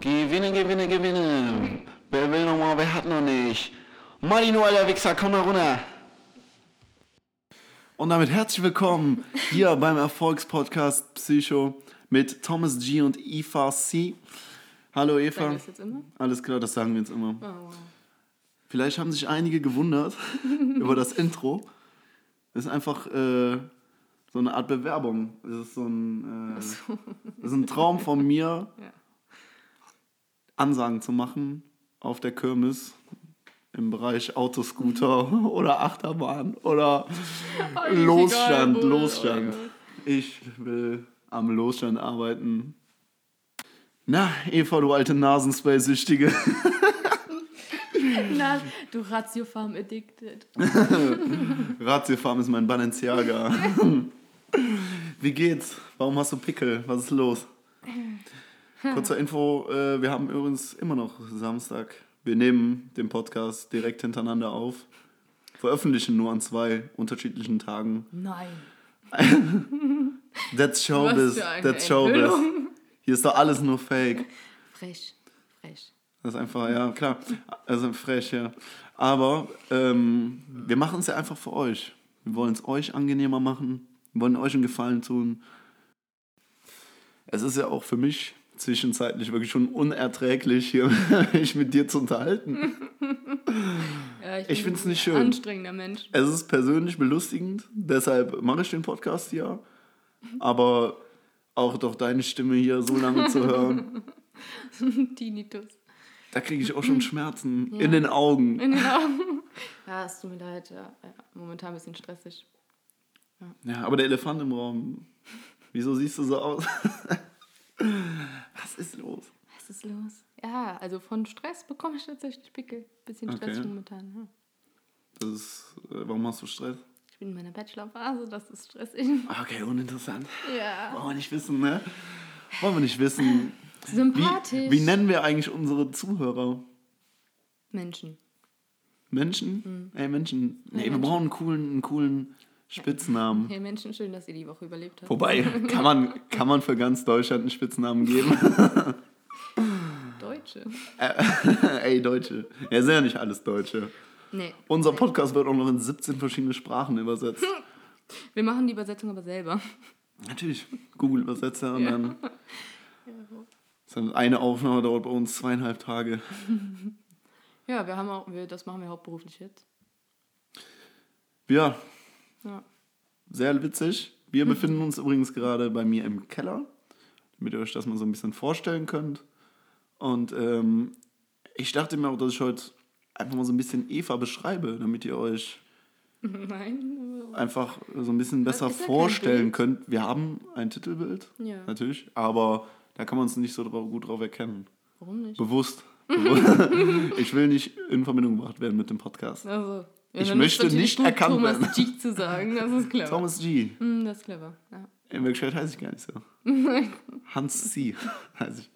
Gewinne, gewinne, gewinne. Wer will noch mal, wer hat noch nicht? Marino, alter Wichser, komm mal runter. Und damit herzlich willkommen hier beim Erfolgspodcast Psycho mit Thomas G und Eva C. Hallo Eva. Sagen wir das jetzt immer? Alles klar, das sagen wir jetzt immer. Oh. Vielleicht haben sich einige gewundert über das Intro. Das ist einfach äh, so eine Art Bewerbung. Das ist so ein, äh, das ist ein Traum von mir, Ja. Ansagen zu machen auf der Kirmes im Bereich Autoscooter oder Achterbahn oder Eigentlich Losstand, egal. Losstand. Oh Ich will am Losstand arbeiten. Na, Eva, du alte Nasenspray-Süchtige. Na, du Ratiofarm addicted. Ratiofarm ist mein Balenciaga. Wie geht's? Warum hast du Pickel? Was ist los? Kurzer Info, äh, wir haben übrigens immer noch Samstag. Wir nehmen den Podcast direkt hintereinander auf. Veröffentlichen nur an zwei unterschiedlichen Tagen. Nein. That's Showbiz. That's Showbiz. Hier ist doch alles nur Fake. Frech. Frech. Das ist einfach, ja, klar. Also frech, ja. Aber ähm, wir machen es ja einfach für euch. Wir wollen es euch angenehmer machen. Wir wollen euch einen Gefallen tun. Es ist ja auch für mich zwischenzeitlich wirklich schon unerträglich, hier mich mit dir zu unterhalten. Ja, Ich bin find's nicht ein schön. Anstrengender Mensch. Es ist persönlich belustigend, deshalb mache ich den Podcast hier. Aber auch doch deine Stimme hier so lange zu hören, Tinnitus. da kriege ich auch schon Schmerzen Ja. in den Augen. In den Augen. Ja, es tut mir leid. Ja, ja, momentan ein bisschen stressig. Ja, aber der Elefant im Raum, wieso siehst du so aus? Was ist los? Was ist los? Ja, also von Stress bekomme ich tatsächlich Pickel. Bisschen Stress Okay. momentan. Ja. Das ist, äh, warum hast du Stress? Ich bin in meiner Bachelorphase, das ist stressig. Ah, Okay, uninteressant. Ja. Wollen wir nicht wissen, ne? Wollen wir nicht wissen. Sympathisch. Wie, wie nennen wir eigentlich unsere Zuhörer? Menschen. Menschen? Ey, Menschen. Nee, wir Menschen. brauchen einen coolen, einen coolen Spitznamen. Hey Menschen, schön, dass ihr die Woche überlebt habt. Wobei, kann man, kann man für ganz Deutschland einen Spitznamen geben? Deutsche. Ey, Deutsche. Ja, sind ja nicht alles Deutsche. Nee. Unser Podcast wird auch noch in 17 verschiedene Sprachen übersetzt. Wir machen die Übersetzung aber selber. Natürlich, Google-Übersetzer und Ja. dann dann eine Aufnahme dauert bei uns zweieinhalb Tage. Ja, wir haben auch, wir, das machen wir hauptberuflich jetzt. Ja, Ja. sehr witzig. Wir befinden uns übrigens gerade bei mir im Keller, damit ihr euch das mal so ein bisschen vorstellen könnt. Und ähm, ich dachte mir auch, dass ich heute einfach mal so ein bisschen Eva beschreibe, damit ihr euch Nein. einfach so ein bisschen besser ja vorstellen könnt. Wir haben ein Titelbild, Ja. natürlich, aber da kann man uns nicht so drauf, gut drauf erkennen. Warum nicht? Bewusst. Bewusst. ich will nicht in Verbindung gebracht werden mit dem Podcast. Also, ja, Ich möchte nicht gut, erkannt Thomas werden. G zu sagen, das ist clever. Thomas G. Hm, das ist clever. Ja. In Wirklichkeit heiße ich gar nicht so. Hans C. heiße ich.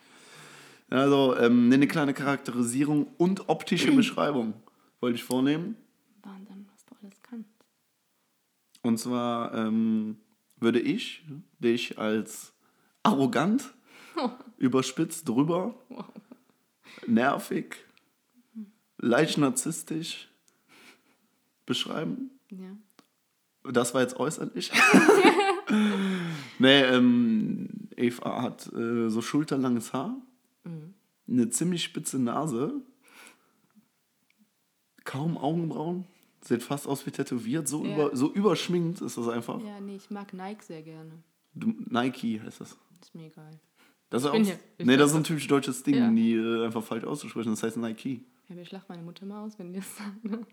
Also, ähm, eine kleine Charakterisierung und optische Beschreibung wollte ich vornehmen. Wahnsinn, was du alles kannst. Und zwar ähm, würde ich dich als arrogant, überspitzt drüber, Wow. nervig, leicht narzisstisch beschreiben. Ja. Das war jetzt äußerlich. nee, ähm, Eva hat äh, so schulterlanges Haar, eine ziemlich spitze Nase, kaum Augenbrauen, sieht fast aus wie tätowiert, so, Ja. über, so überschminkt ist das einfach. ja, nee, ich mag Nike sehr gerne. Du, Nike heißt das. Ist mir egal. Das ist auch, nee, das ist ein typisch deutsches Ding, Ja. die äh, einfach falsch auszusprechen. Das heißt Nike. Ja, mir schlacht meine Mutter mal aus, wenn die das sagen.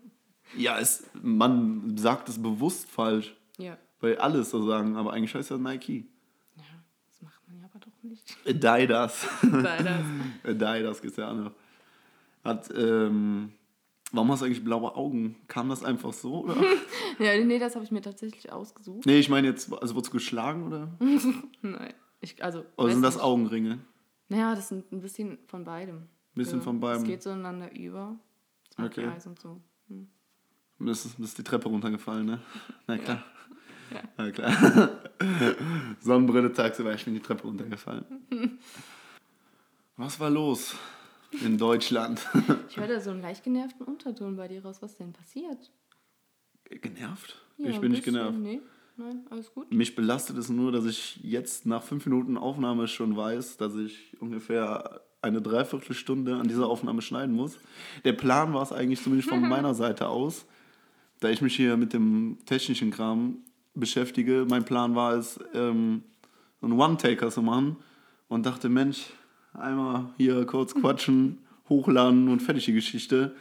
Ja, es, man sagt es bewusst falsch, ja. weil alles so sagen, aber eigentlich heißt das Nike. Ja, das macht man ja aber doch nicht. Die das. Sei das. Die, das gibt's ja auch noch. Hat, ähm, warum hast du eigentlich blaue Augen? Kam das einfach so, oder? Ja, nee, das habe ich mir tatsächlich ausgesucht. nee, ich meine jetzt, also wurdest du geschlagen, oder? Nein. Ich, also, Oder sind das nicht. Augenringe? Naja, das sind ein bisschen von beidem. Bisschen Ja, von beidem. Es geht so ineinander über. Okay. okay. Eis und so. Hm. Bist, bist die Treppe runtergefallen, ne? Na klar. Ja. Na klar. Sonnenbrille tagsüber, ich bin die Treppe runtergefallen. Was war los in Deutschland? Ich höre da so einen leicht genervten Unterton bei dir raus. Was denn passiert? genervt? Ja, ich bin nicht genervt. Nee, nein, alles gut. Mich belastet es nur, dass ich jetzt nach fünf Minuten Aufnahme schon weiß, dass ich ungefähr eine Dreiviertelstunde an dieser Aufnahme schneiden muss. Der Plan war es eigentlich zumindest von meiner Seite aus, da ich mich hier mit dem technischen Kram beschäftige. Mein Plan war es, ähm, so einen One-Taker zu machen und dachte, Mensch, einmal hier kurz quatschen, hochladen und fertig die Geschichte.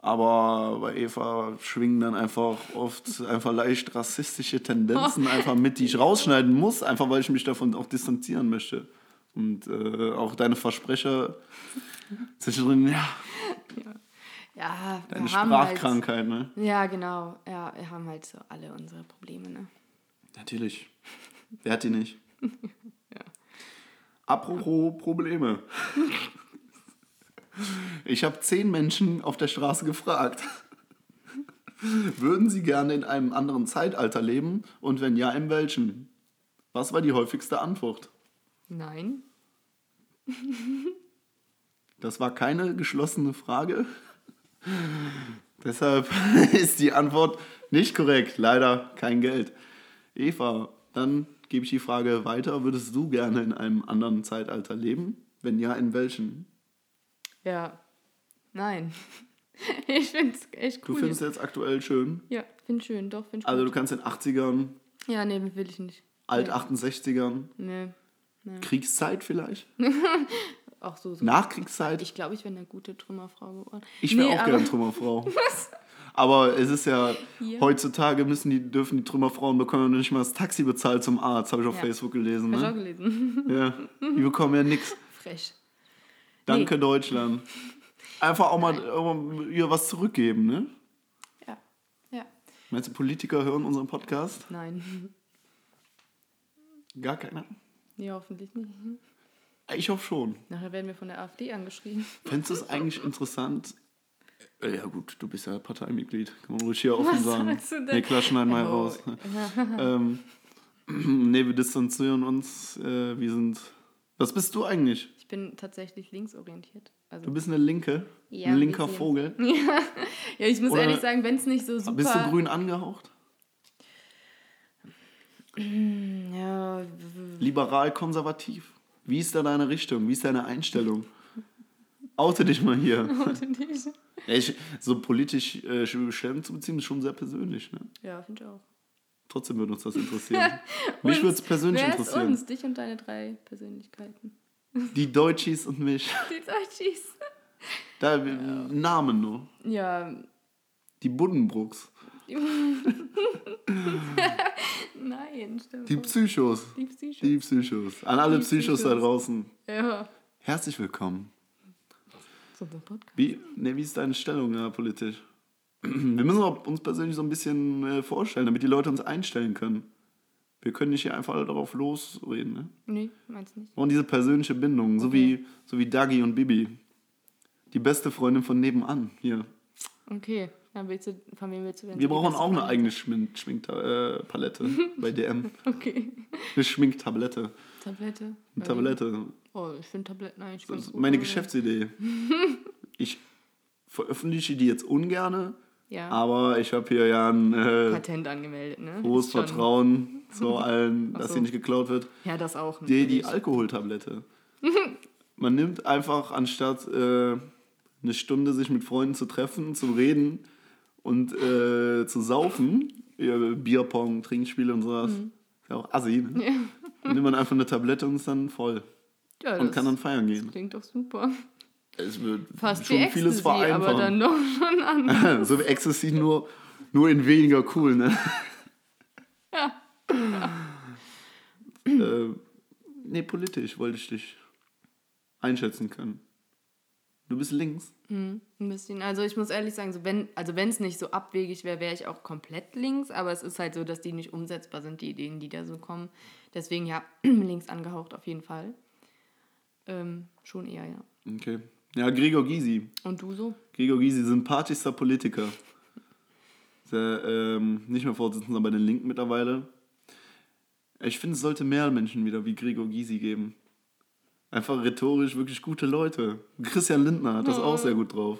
Aber bei Eva schwingen dann einfach oft einfach leicht rassistische Tendenzen einfach mit, die ich rausschneiden muss, einfach weil ich mich davon auch distanzieren möchte. Und äh, auch deine Versprecher zwischendrin, ja, Ja, wir deine halt, Sprachkrankheit, ne? Ja, genau. Ja, wir haben halt so alle unsere Probleme, ne? Natürlich. Wer hat die nicht? Apropos Probleme. Ich habe zehn Menschen auf der Straße gefragt. Würden sie gerne in einem anderen Zeitalter leben und wenn ja, in welchem? Was war die häufigste Antwort? Nein. Das war keine geschlossene Frage. Deshalb ist die Antwort nicht korrekt. Leider kein Geld. Eva, dann gebe ich die Frage weiter. Würdest du gerne in einem anderen Zeitalter leben? Wenn ja, in welchem? Ja. Nein. Ich find's echt Du cool. findest jetzt aktuell schön. ja, find schön, doch, find Also gut. du kannst in 80ern, Ja, nee, will ich nicht. alt Nee. 68ern, Nee. Kriegszeit vielleicht? Auch so, so. Nachkriegszeit? Ich glaube, ich wäre eine gute Trümmerfrau geworden. Ich wäre Nee, auch gerne Trümmerfrau. Aber es ist ja, Hier? heutzutage müssen die, dürfen die Trümmerfrauen bekommen nicht mal das Taxi bezahlt zum Arzt, habe ich auf Ja. Facebook gelesen. Hab ich auch Ne? gelesen. Ja, die bekommen ja nichts. Frech. Danke Deutschland. Einfach auch mal, auch mal ihr was zurückgeben, ne? Ja. Ja. Meinst du, Politiker hören unseren Podcast? Nein. Gar keiner? Nee, hoffentlich nicht. Ich hoffe schon. Nachher werden wir von der AfD angeschrieben. Fändest du es eigentlich interessant? Äh, Ja gut, du bist ja Parteimitglied, kann man ruhig hier offen Was sagen. sagst du denn? Nee, klar, schneiden wir Oh. raus. ähm, nee, wir distanzieren uns. Äh, wir sind... Was bist du eigentlich? Ich bin tatsächlich linksorientiert. Also, Du bist eine Linke? Ja, ein linker. Vogel? ja, ich muss Oder- ehrlich sagen, wenn es nicht so super... Bist du grün angehaucht? Ja, w- Liberal, konservativ? Wie ist da deine Richtung? Wie ist deine Einstellung? Oute dich mal hier. w- Ja, ich, so politisch äh, Stellung zu beziehen, ist schon sehr persönlich. Ne? ja finde ich auch. Trotzdem würde uns das interessieren. Mich würde es persönlich Wer ist interessieren. uns? Dich und deine drei Persönlichkeiten. Die Deutschis und mich. Die Deutschies. Da, Namen nur. Ja, Die Buddenbrooks. nein, stimmt. Die Psychos. Die Psycho. Die Psychos. An alle Die Psychos da Psychos. draußen. Ja. Herzlich willkommen. So ein Podcast. Wie, ne, wie ist deine Stellung ja, politisch? Wir müssen uns persönlich so ein bisschen äh, vorstellen, damit die Leute uns einstellen können. Wir können nicht hier einfach darauf losreden. Ne? Nee, meinst du nicht? Brauchen diese persönliche Bindung, so, Okay. wie, so wie Dagi und Bibi. Die beste Freundin von nebenan. Hier. Okay, dann willst du, von wem willst du denn? Wir brauchen auch eine eigene Schmink Schminkpalette äh, Palette bei DM. Okay. Eine Schminktablette. Tablette. Eine Tablette. Oh, ich finde Tabletten eigentlich Das ganz ist gut. meine Geschäftsidee. Ich veröffentliche die jetzt ungerne, Ja. aber ich habe hier ja ein äh, Patent angemeldet, ne? hohes Ist schon- Vertrauen zu allen, dass so. sie nicht geklaut wird. Ja, das auch. Die, die. Alkoholtablette. Man nimmt einfach, anstatt äh, eine Stunde sich mit Freunden zu treffen, zu reden und äh, zu saufen, Bierpong, Trinkspiele und sowas, Mhm. ist ja auch assi, ne? Dann nimmt man einfach eine Tablette und ist dann voll ja, und das kann dann feiern gehen. klingt doch super. Es wird Fast schon wie vieles Ecstasy, aber vereinfachen. dann doch schon an. so wie Ecstasy, nur, nur in weniger cool, ne? äh, nee, politisch wollte ich dich einschätzen können. Du bist links. Hm, ein bisschen. Also ich muss ehrlich sagen, so wenn also wenn es nicht so abwegig wäre, wäre ich auch komplett links. Aber es ist halt so, dass die nicht umsetzbar sind, die Ideen, die da so kommen. Deswegen ja, links angehaucht auf jeden Fall. Ähm, schon eher, ja. Okay. Ja, Gregor Gysi. Und du so? Gregor Gysi, sympathischster Politiker. Der, ähm, nicht mehr Vorsitzender bei den Linken mittlerweile. Ich finde, es sollte mehr Menschen wieder wie Gregor Gysi geben. Einfach rhetorisch wirklich gute Leute. Christian Lindner hat das auch sehr gut drauf.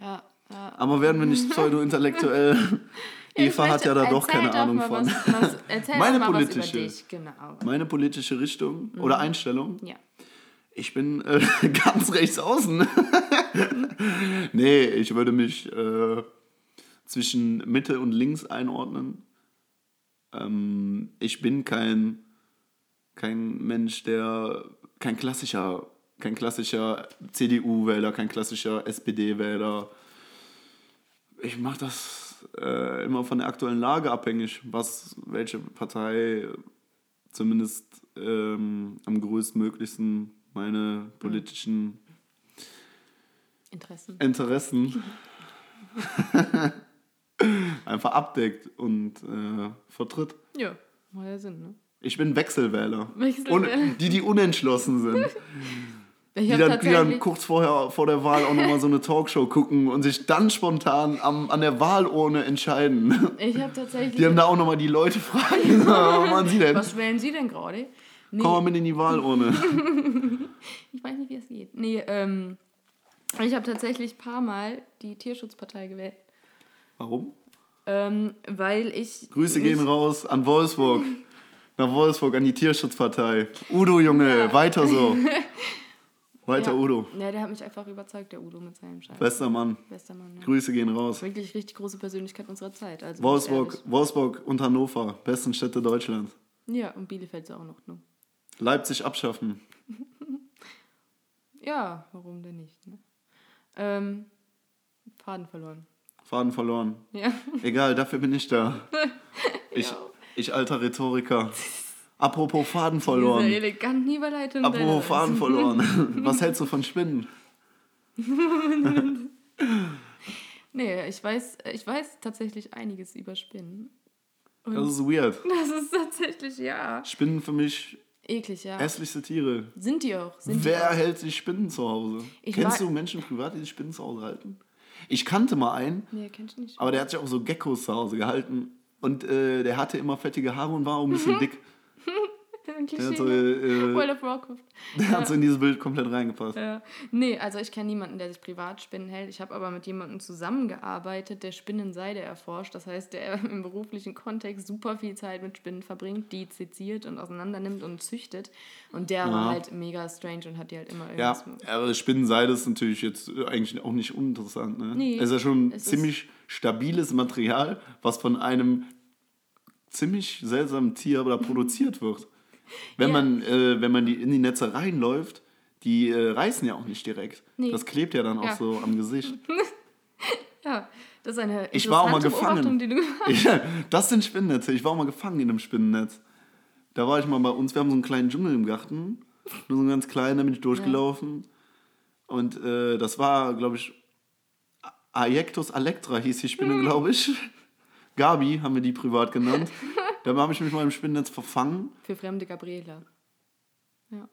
Ja, ja. Aber werden wir nicht pseudo-intellektuell? Eva hat ja da doch keine Ahnung mal von. Was, was, erzähl Meine mal was politische. dich, genau. Meine politische Richtung oder Einstellung? Ja. Ich bin äh, ganz rechts außen. nee, ich würde mich äh, zwischen Mitte und links einordnen. Ähm, ich bin kein, kein Mensch, der kein klassischer, kein klassischer CDU-Wähler, kein klassischer SPD-Wähler. Ich mache das äh, immer von der aktuellen Lage abhängig, was welche Partei zumindest ähm, am größtmöglichsten meine politischen Interessen. Interessen einfach abdeckt und äh, vertritt. Ja, macht ja Sinn, ne? Ich bin Wechselwähler. Wechselwähler. Und die, die unentschlossen sind. Die dann, die dann kurz vorher vor der Wahl auch nochmal so eine Talkshow gucken und sich dann spontan am, an der Wahlurne entscheiden. ich habe tatsächlich, Die haben da auch nochmal die Leute fragen, was machen sie denn? was wählen Sie denn gerade? Nee, Komm mal mit in die Wahlurne. ich weiß nicht, wie es geht. Nee, ähm, ich habe tatsächlich ein paar Mal die Tierschutzpartei gewählt. Warum? Ähm, weil ich. Grüße gehen raus an Wolfsburg. Nach Wolfsburg, an die Tierschutzpartei. Udo, Junge, weiter so. Weiter ja. Udo. Ja, der hat mich einfach überzeugt, der Udo mit seinem Scheiß. Bester Mann. Bester Mann, ja. Grüße gehen raus. Wirklich richtig große Persönlichkeit unserer Zeit. Also Wolfsburg. Wolfsburg und Hannover, besten Städte Deutschlands. Ja, und Bielefeld ist auch noch. Ne? Leipzig abschaffen. Ja, warum denn nicht? Ne? Ähm, Faden verloren. Faden verloren. Ja. Egal, dafür bin ich da. Ich, Ja. Ich alter Rhetoriker. Apropos Faden Diese verloren. eleganten Überleitung. Apropos deiner- Faden verloren. Was hältst du von Spinnen? Nee, ich weiß, ich weiß tatsächlich einiges über Spinnen. Und Das ist weird. das ist tatsächlich, ja. Spinnen für mich Eklig, ja. hässlichste Tiere. Sind die auch. Sind Wer die auch. hält sich Spinnen zu Hause? Ich Kennst du Menschen privat, die sich Spinnen zu Hause halten? Ich kannte mal einen, Nee, kenn ich nicht. aber der hat sich auch so Geckos zu Hause gehalten. Und äh, der hatte immer fettige Haare und war auch ein bisschen dick. Ein Der hat so, äh, World of Warcraft. der hat so in dieses Bild komplett reingepasst. Ja. Nee, also ich kenne niemanden, der sich privat Spinnen hält. Ich habe aber mit jemandem zusammengearbeitet, der Spinnenseide erforscht. Das heißt, der im beruflichen Kontext super viel Zeit mit Spinnen verbringt, die seziert und auseinandernimmt und züchtet. Und der war Ja. halt mega strange und hat die halt immer Ja, irgendwas. aber Spinnenseide ist natürlich jetzt äh, eigentlich auch nicht uninteressant. Ne? Nee, es ist ja schon ist- ziemlich stabiles Material, was von einem ziemlich seltsamen Tier da produziert wird. Wenn, Ja. man, äh, wenn man die in die Netze reinläuft, die äh, reißen ja auch nicht direkt. Nee. Das klebt ja dann auch Ja. so am Gesicht. Ja, das ist eine Ich war auch mal gefangen. Die du Ich, das sind Spinnennetze. Ich war auch mal gefangen in einem Spinnennetz. Da war ich mal bei uns. Wir haben so einen kleinen Dschungel im Garten. Nur so einen ganz kleinen, da bin ich durchgelaufen. Und äh, das war, glaube ich, Aectus alectra hieß die Spinne, Mhm. glaube ich. Gabi haben wir die privat genannt. Da habe ich mich mal im Spinnennetz verfangen. Für fremde Gabriela. Ja.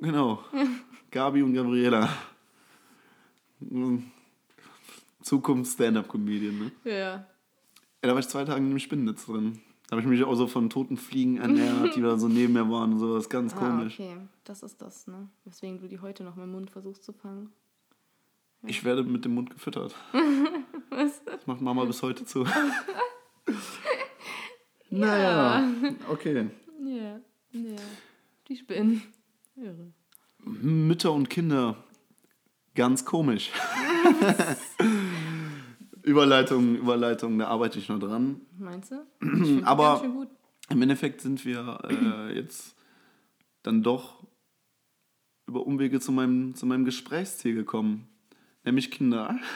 Genau. Gabi und Gabriela. Hm. Zukunft-Stand-Up-Comedian, ne? Ja. Ja, da war ich zwei Tage in dem Spinnennetz drin. Da habe ich mich auch so von toten Fliegen ernährt, die da so neben mir waren und so. Das ist ganz Ah, komisch. okay. Das ist das, ne? Weswegen du die heute noch mit dem Mund versuchst zu fangen. Ich werde mit dem Mund gefüttert. Was? Das macht Mama bis heute zu. naja, okay. Ja. Ja. Die Spinnen. Irre. Mütter und Kinder, ganz komisch. Überleitung, Überleitung, da arbeite ich noch dran. Meinst du? Aber-. Im Endeffekt sind wir äh, jetzt dann doch über Umwege zu meinem, zu meinem Gesprächsziel gekommen, nämlich Kinder.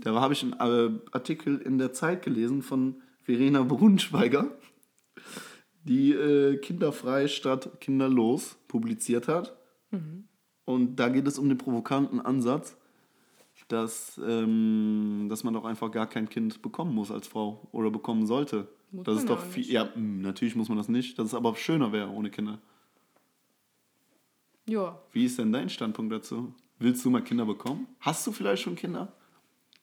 Da habe ich einen äh, Artikel in der Zeit gelesen von Verena Brunschweiger, die äh, Kinderfrei statt Kinderlos publiziert hat. Und da geht es um den provokanten Ansatz, dass, ähm, dass man doch einfach gar kein Kind bekommen muss als Frau oder bekommen sollte. Muss das ist ja doch viel, nicht. ja, mh, natürlich muss man das nicht, dass es aber schöner wäre ohne Kinder. Ja. Wie ist denn dein Standpunkt dazu? Willst du mal Kinder bekommen? Hast du vielleicht schon Kinder?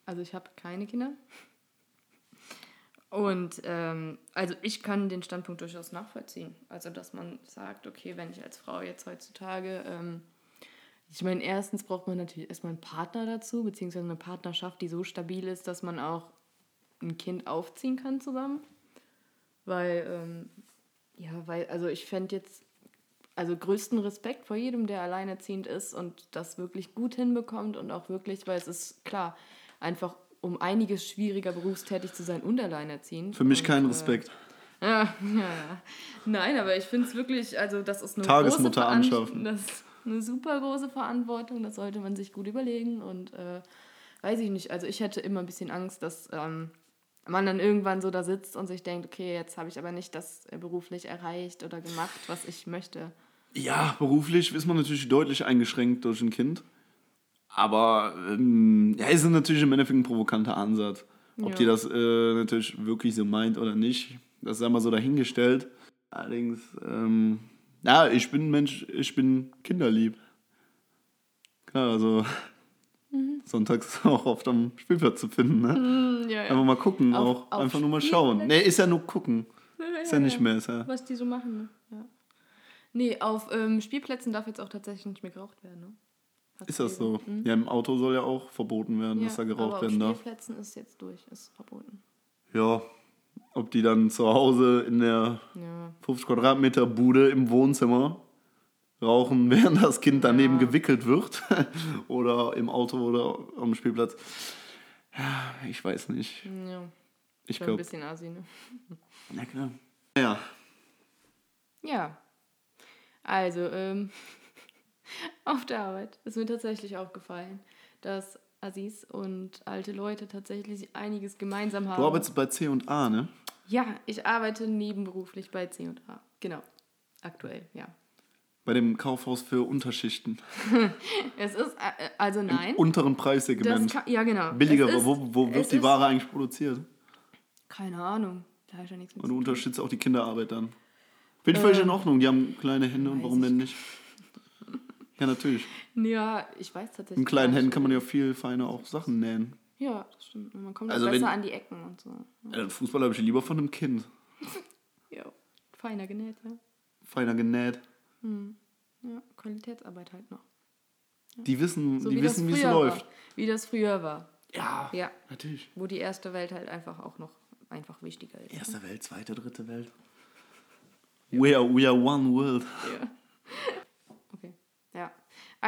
Also ich habe keine Kinder. Und ähm, also ich kann den Standpunkt durchaus nachvollziehen. Also dass man sagt, okay, wenn ich als Frau jetzt heutzutage, ähm, ich meine, erstens braucht man natürlich erstmal einen Partner dazu, beziehungsweise eine Partnerschaft, die so stabil ist, dass man auch ein Kind aufziehen kann zusammen. Weil, ähm, ja, weil, also ich fände jetzt, also größten Respekt vor jedem, der alleinerziehend ist und das wirklich gut hinbekommt und auch wirklich, weil es ist klar, einfach um einiges schwieriger berufstätig zu sein und alleinerziehend. Für mich und, kein äh, Respekt. ja, ja, ja. Nein, aber ich finde es wirklich, also das ist eine Tagesmutter große anschaffen. Das ist eine super große Verantwortung, das sollte man sich gut überlegen und äh, weiß ich nicht, also ich hätte immer ein bisschen Angst, dass ähm, man dann irgendwann so da sitzt und sich denkt, okay, jetzt habe ich aber nicht das äh, beruflich erreicht oder gemacht, was ich möchte. Ja, beruflich ist man natürlich deutlich eingeschränkt durch ein Kind. Aber ähm, ja, ist natürlich im Endeffekt ein provokanter Ansatz. Ob Ja. die das äh, natürlich wirklich so meint oder nicht, das ist einmal so dahingestellt. Allerdings, ähm, ja, ich bin ein Mensch, ich bin kinderlieb. Klar, also Mhm. sonntags auch oft am Spielplatz zu finden. Ne? ja, Einfach mal gucken, Auf- auch. auf Einfach nur mal schauen. Nee, ist ja nur gucken. Ist ja nicht mehr. Ist ja, Was die so machen, ne? Ja. Nee, auf ähm, Spielplätzen darf jetzt auch tatsächlich nicht mehr geraucht werden, ne? Hat's ist das so? Mhm. Ja, im Auto soll ja auch verboten werden, dass da geraucht aber werden auf darf. Spielplätzen ist jetzt durch, ist verboten. Ja, ob die dann zu Hause in der Ja. 50 Quadratmeter Bude im Wohnzimmer rauchen, während das Kind daneben Ja. gewickelt wird. oder im Auto oder am Spielplatz. Ja, ich weiß nicht. Ja, Ich schon ein glaube. bisschen assi, ne? Na klar. Ja, Ja. Also, ähm, auf der Arbeit ist mir tatsächlich aufgefallen, dass Assis und alte Leute tatsächlich einiges gemeinsam haben. du arbeitest bei C und A, ne? Ja, ich arbeite nebenberuflich bei C&A. Genau. Aktuell, ja. Bei dem Kaufhaus für Unterschichten. Es ist, äh, also nein. Unteren Das Preissegment. kann, ja, genau. Billiger, ist- wo, wo wird die Ware eigentlich produziert? Keine Ahnung. Da habe ich ja nichts mit Und du unterstützt auch die Kinderarbeit dann. Bin ich völlig in Ordnung, die haben kleine Hände und warum denn nicht? Ja, natürlich. Ja, ich weiß tatsächlich. Mit kleinen Händen kann man ja viel feiner auch Sachen nähen. Ja, das stimmt. Man kommt Also auch wenn- besser an die Ecken und so. Äh, Fußball habe ich lieber von einem Kind. Ja, feiner genäht, ja. Feiner genäht. Ja, Qualitätsarbeit halt noch. Die wissen, So die wie wissen, wie es läuft. War. Wie das früher war. Ja, Ja, natürlich. wo die erste Welt halt einfach auch noch einfach wichtiger ist. Erste Welt, zweite, dritte Welt. We are, we are one world. Ja.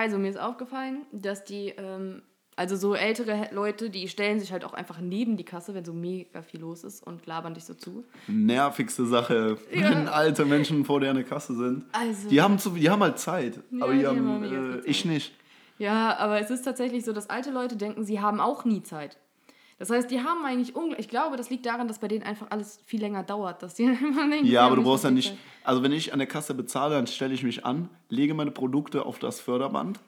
Ja. Also mir ist aufgefallen, dass die, ähm, also so ältere Leute, die stellen sich halt auch einfach neben die Kasse, wenn so mega viel los ist und labern dich so zu. Nervigste Sache, wenn alte Menschen vor der eine Kasse sind. Also- die, haben zu, die haben halt Zeit, Ja, aber die die haben haben, äh, Zeit. ich nicht. Ja, aber es ist tatsächlich so, dass alte Leute denken, sie haben auch nie Zeit. Das heißt, die haben eigentlich unglaublich. Ich glaube, das liegt daran, dass bei denen einfach alles viel länger dauert, dass die immer denken, Ja, aber du brauchst ja nicht. Also, wenn ich an der Kasse bezahle, dann stelle ich mich an, lege meine Produkte auf das Förderband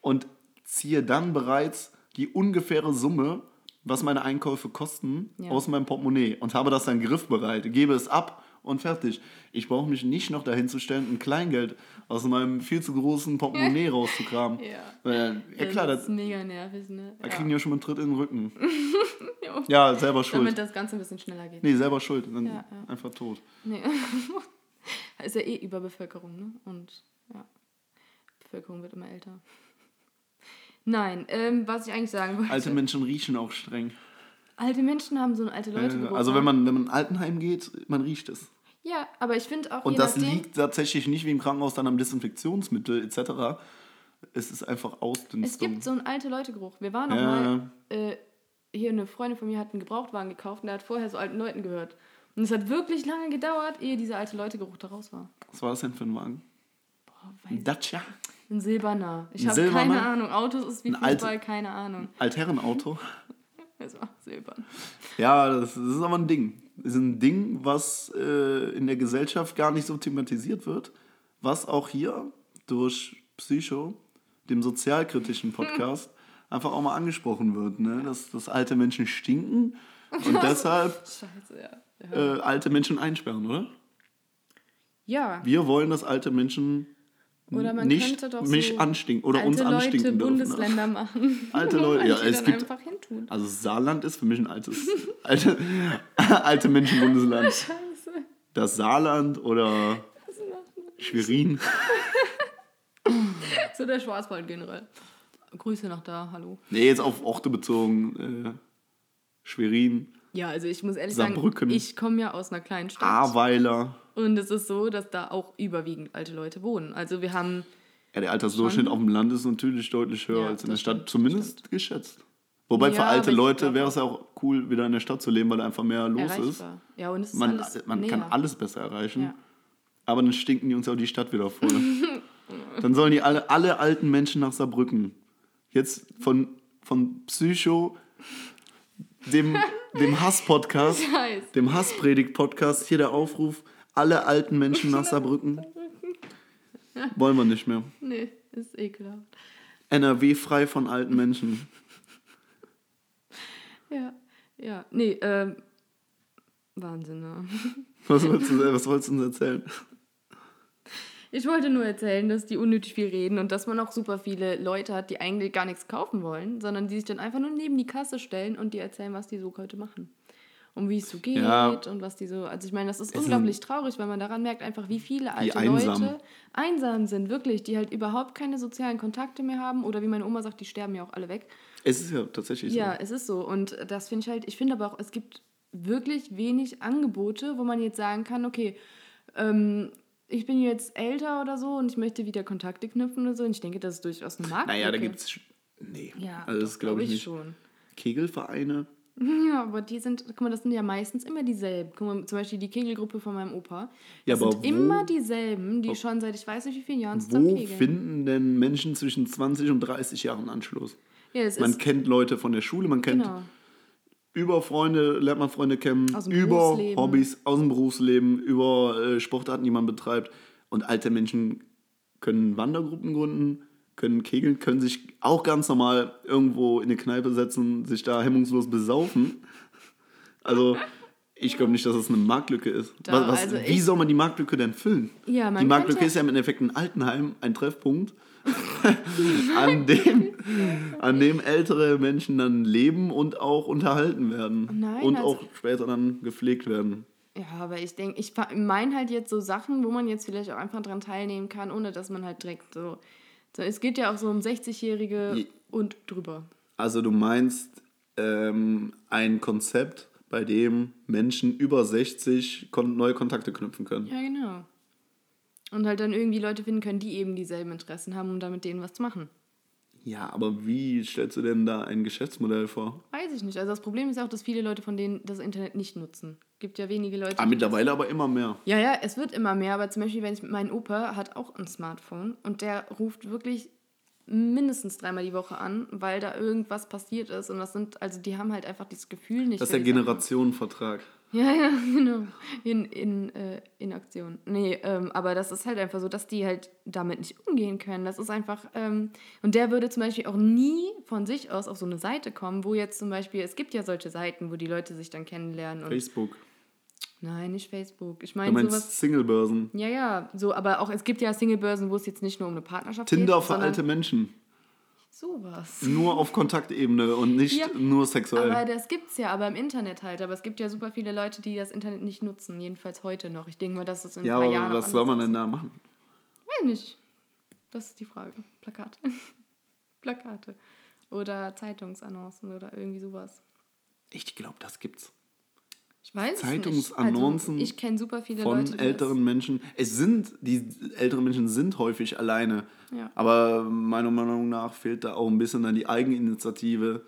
und ziehe dann bereits die ungefähre Summe, was meine Einkäufe kosten, Ja. aus meinem Portemonnaie und habe das dann griffbereit, gebe es ab und fertig. Ich brauche mich nicht noch dahin zu stellen, ein Kleingeld aus meinem viel zu großen Portemonnaie rauszukramen. Ja. Weil, ja klar, das das, ist mega nervig, ne? da Ja. kriegen die ja schon mal einen Tritt in den Rücken. Ja. Selber schuld. Damit das Ganze ein bisschen schneller geht. Nee, selber schuld. Dann Ja, ja. einfach tot. Nee. ist ja eh Überbevölkerung, ne? Und ja, Bevölkerung wird immer älter. Nein, ähm, was ich eigentlich sagen wollte. Alte Menschen riechen auch streng. Alte Menschen haben so einen alte Leute Äh, Also wenn man, wenn man in ein Altenheim geht, man riecht es. Ja, aber ich finde auch Und das nachdem, liegt tatsächlich nicht wie im Krankenhaus dann am Desinfektionsmittel etc. Es ist einfach Ausdünstung. Es gibt so einen alte Leute-Geruch. Wir waren noch Ja, mal, äh, hier eine Freundin von mir hat einen Gebrauchtwagen gekauft und der hat vorher so alten Leuten gehört. Und es hat wirklich lange gedauert, ehe dieser alte Leute-Geruch da raus war. Was war das denn für ein Wagen? Boah, Ein Dacia? Ein silberner. Ich Ein habe keine Ahnung. Autos ist wie Ein alte- Fußball, keine Ahnung. Altherrenauto? Es war silbern. Ja, das, das ist aber ein Ding. Das ist ein Ding, was äh, in der Gesellschaft gar nicht so thematisiert wird, was auch hier durch Psycho, dem sozialkritischen Podcast, einfach auch mal angesprochen wird, ne? dass, dass alte Menschen stinken und deshalb Scheiße, ja. Ja. äh, alte Menschen einsperren, oder? ja. Wir wollen, dass alte Menschen Oder man nicht könnte doch mich so anstinken oder alte uns anstinken Leute dürfen. Bundesländer machen. Alte Leute, ja, es gibt- einfach hintun. Also Saarland ist für mich ein altes, alte, alte Menschenbundesland. Scheiße. Das Saarland oder? Schwerin. So der Schwarzwald generell. Grüße nach da, hallo. Nee, jetzt auf Orte bezogen. Äh, Schwerin, Ja, also ich muss ehrlich Saarbrücken. sagen, ich komme ja aus einer kleinen Stadt. Ahrweiler. Und es ist so, dass da auch überwiegend alte Leute wohnen. Also wir haben, Ja, der Altersdurchschnitt auf dem Land ist natürlich deutlich höher Ja, als in der Stadt, stimmt, zumindest geschätzt. Wobei Ja, für alte Leute wäre es ja auch cool, wieder in der Stadt zu leben, weil da einfach mehr los ist. erreichbar. Ja, und es ist Man, alles man kann näher. alles besser erreichen. Ja. Aber dann stinken die uns auch die Stadt wieder voll. dann sollen die alle, alle alten Menschen nach Saarbrücken. Jetzt von, von Psycho, dem, dem Hass-Podcast, dem Hasspredigt-Podcast, hier der Aufruf, alle alten Menschen nach Saarbrücken. Wollen wir nicht mehr. Nee, ist ekelhaft. NRW frei von alten Menschen. Ja, ja. Nee, ähm, Wahnsinn, ne? Was wolltest du, was wolltest du uns erzählen? Ich wollte nur erzählen, dass die unnötig viel reden und dass man auch super viele Leute hat, die eigentlich gar nichts kaufen wollen, sondern die sich dann einfach nur neben die Kasse stellen und die erzählen, was die so heute machen. Und wie es so geht Ja. und was die so. Also ich meine, das ist Es unglaublich traurig, weil man daran merkt einfach, wie viele alte einsam. Leute einsam sind, wirklich, die halt überhaupt keine sozialen Kontakte mehr haben oder wie meine Oma sagt, die sterben ja auch alle weg. Es ist ja tatsächlich Ja, so. es ist so. Und das finde ich halt, ich finde aber auch, es gibt wirklich wenig Angebote, wo man jetzt sagen kann, okay, ähm, ich bin jetzt älter oder so und ich möchte wieder Kontakte knüpfen oder so. Und ich denke, das ist durchaus eine Marktlücke. Naja, da gibt es. Nee, Ja, also das glaube glaub ich nicht. schon. Kegelvereine. Ja, aber die sind, guck mal, das sind ja meistens immer dieselben. Guck mal, zum Beispiel die Kegelgruppe von meinem Opa. Ja, Das aber sind wo- immer dieselben, die schon seit ich weiß nicht wie vielen Jahren zusammen Wo kegeln. finden denn Menschen zwischen 20 und 30 Jahren Anschluss? ja, Man ist, kennt Leute von der Schule, man kennt genau. über Freunde, lernt man Freunde kennen, über. Hobbys aus dem Berufsleben, über äh, Sportarten, die man betreibt. Und alte Menschen können Wandergruppen gründen, können kegeln, können sich auch ganz normal irgendwo in eine Kneipe setzen, sich da hemmungslos besaufen. Also ich glaube nicht, dass es eine Marktlücke ist. Doch, was, was, also wie soll man die Marktlücke denn füllen? Ja, die Marktlücke könnte- ist ja im Endeffekt ein Altenheim, ein Treffpunkt, an, dem, an dem ältere Menschen dann leben und auch unterhalten werden. Nein, und also- auch später dann gepflegt werden. Ja, aber ich denke, ich meine halt jetzt so Sachen, wo man jetzt vielleicht auch einfach dran teilnehmen kann, ohne dass man halt direkt so. Es geht ja auch so um 60-Jährige Je- und drüber. Also du meinst ähm, ein Konzept, bei dem Menschen über 60 kon neue Kontakte knüpfen können. Ja, genau. Und halt dann irgendwie Leute finden können, die eben dieselben Interessen haben, um da mit denen was zu machen. Ja, aber wie stellst du denn da ein Geschäftsmodell vor? Weiß ich nicht. Also das Problem ist ja auch, dass viele Leute von denen das Internet nicht nutzen. Gibt ja wenige Leute. Ah, mittlerweile aber immer mehr. Ja, ja, es wird immer mehr, aber zum Beispiel, wenn ich mein Opa hat auch ein Smartphone und der ruft wirklich mindestens dreimal die Woche an, weil da irgendwas passiert ist. Und das sind, also die haben halt einfach dieses Gefühl nicht. Das ist der die Sachen. Ja, ja, genau. In, in, äh, in Aktion. Nee, ähm, aber das ist halt einfach so, dass die halt damit nicht umgehen können. Das ist einfach, ähm, und der würde zum Beispiel auch nie von sich aus auf so eine Seite kommen, wo jetzt zum Beispiel, es gibt ja solche Seiten, wo die Leute sich dann kennenlernen. Und, Facebook. nein, nicht Facebook. Ich meine sowas. Singlebörsen. Ja, ja, so, aber auch, es gibt ja Singlebörsen, wo es jetzt nicht nur um eine Partnerschaft Tinder geht. für sondern alte Menschen. Sowas. Nur auf Kontaktebene und nicht Ja, nur sexuell. Aber das gibt's ja, aber im Internet halt. Aber es gibt ja super viele Leute, die das Internet nicht nutzen. Jedenfalls heute noch. Ich denke mal, dass es in ein ja, paar aber Jahren was auch soll man denn da machen? Weiß nicht. Das ist die Frage. Plakate. Plakate. Oder Zeitungsannoncen oder irgendwie sowas. Ich glaube, das gibt's. Ich weiß Zeitungsannoncen. Also, ich kenne super viele Von Leute. älteren Menschen. Es sind, die älteren Menschen sind häufig alleine. Ja. Aber meiner Meinung nach fehlt da auch ein bisschen dann die Eigeninitiative,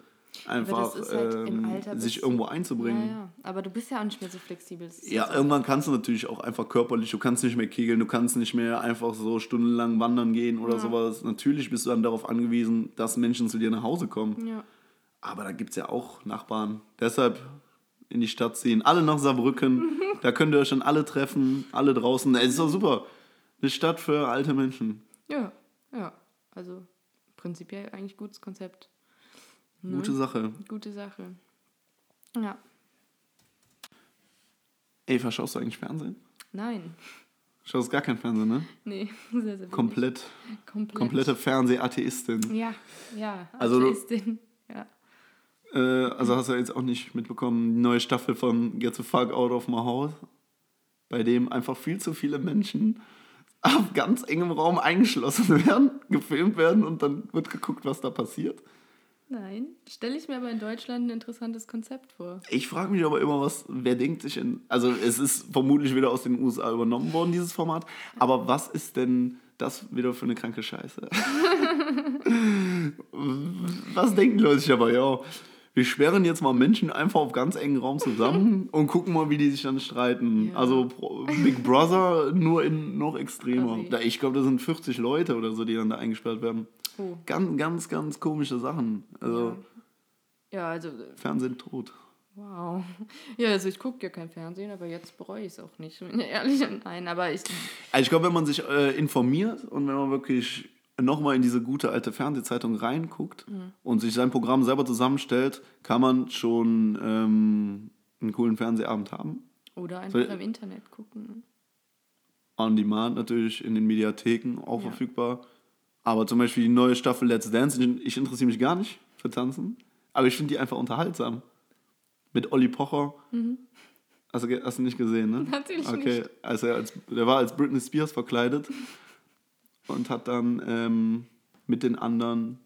einfach halt ähm, sich irgendwo einzubringen. ja, ja. Aber du bist ja auch nicht mehr so flexibel. Ja, irgendwann kannst du natürlich auch einfach körperlich, du kannst nicht mehr kegeln, du kannst nicht mehr einfach so stundenlang wandern gehen oder Ja. sowas. Natürlich bist du dann darauf angewiesen, dass Menschen zu dir nach Hause kommen. Aber da gibt es ja auch Nachbarn. Deshalb in die Stadt ziehen. Alle nach Saarbrücken. da könnt ihr euch dann alle treffen, alle draußen. Es ist doch super. Eine Stadt für alte Menschen. ja, ja. Also prinzipiell eigentlich gutes Konzept. Ne? Gute Sache. Gute Sache. Ja. Eva, schaust du eigentlich Fernsehen? Nein. Schaust gar kein Fernsehen, ne? Nee, sehr, sehr wenig. Komplett. Komplett. Komplette Fernsehatheistin. Ja, ja. Also du- Atheistin. Ja. Äh, also hast du jetzt auch nicht mitbekommen, die neue Staffel von Get the Fuck Out of My House, bei dem einfach viel zu viele Menschen auf ganz engem Raum eingeschlossen werden, gefilmt werden und dann wird geguckt, was da passiert. Nein, stelle ich mir aber in Deutschland ein interessantes Konzept vor. Ich frage mich aber immer, was, wer denkt sich in, also es ist vermutlich wieder aus den USA übernommen worden, dieses Format, aber was ist denn das wieder für eine kranke Scheiße? was denken Leute sich aber, ja, wir sperren jetzt mal Menschen einfach auf ganz engen Raum zusammen und gucken mal, wie die sich dann streiten. Ja. Also Big Brother nur in noch extremer. Da- Ich glaube, da sind 40 Leute oder so, die dann da eingesperrt werden. Oh. Ganz, ganz, ganz komische Sachen. Also Ja, also, Fernsehen tot. wow. Ja, also ich gucke ja kein Fernsehen, aber jetzt bereue ich es auch nicht. Bin ich ehrlich, nein, aber ich. Also ich glaube, wenn man sich äh, informiert und wenn man wirklich nochmal in diese gute alte Fernsehzeitung reinguckt und sich sein Programm selber zusammenstellt, kann man schon ähm, einen coolen Fernsehabend haben. Oder einfach Soll- im Internet gucken. On Demand natürlich in den Mediatheken auch Ja. verfügbar. Aber zum Beispiel die neue Staffel Let's Dance, ich interessiere mich gar nicht für Tanzen, aber ich finde die einfach unterhaltsam. Mit Olli Pocher. Hast, du, hast du nicht gesehen, ne? Natürlich okay. nicht. Also er als, der war als Britney Spears verkleidet und hat dann ähm, mit den anderen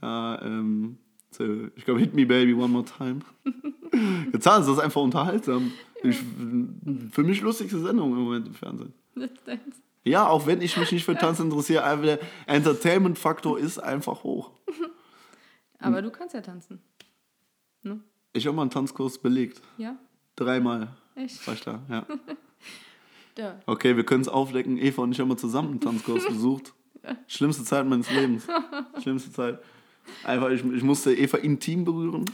da, ähm, so, ich glaube, Hit Me Baby One More Time. Getan, das ist einfach unterhaltsam. Ich, für mich lustigste Sendung im Moment im Fernsehen. Ja, auch wenn ich mich nicht für Tanz interessiere, einfach der Entertainment-Faktor ist einfach hoch. Aber du kannst ja tanzen. Ne? Ich habe mal einen Tanzkurs belegt. Ja? Dreimal Echt? war ich da, ja. Ja. Okay, wir können es aufdecken. Eva und ich haben mal zusammen einen Tanzkurs besucht. Schlimmste Zeit meines Lebens. Schlimmste Zeit. Einfach, ich, ich musste Eva intim berühren.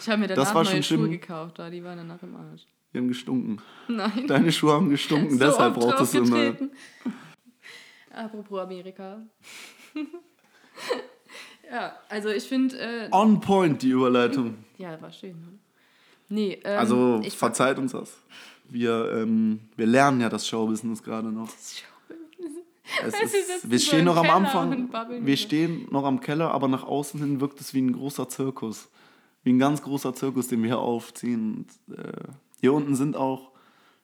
Ich habe mir Das danach neue schon Schuhe schlimm. gekauft, aber die waren danach im Arsch. Die haben gestunken. Nein. Deine Schuhe haben gestunken, So deshalb brauchtest du eine. draufgetreten. Apropos Amerika. ja, also ich finde, äh, On point, die Überleitung. ja, war schön. Ne? Nee, ähm, Also, verzeiht uns das. Wir, ähm, wir lernen ja das Showbusiness gerade noch. Es Sie ist, sitzen wir so stehen im noch am Anfang. Wir so. stehen noch am Keller, aber nach außen hin wirkt es wie ein großer Zirkus. Wie ein ganz großer Zirkus, den wir hier aufziehen. Und, äh, hier unten sind auch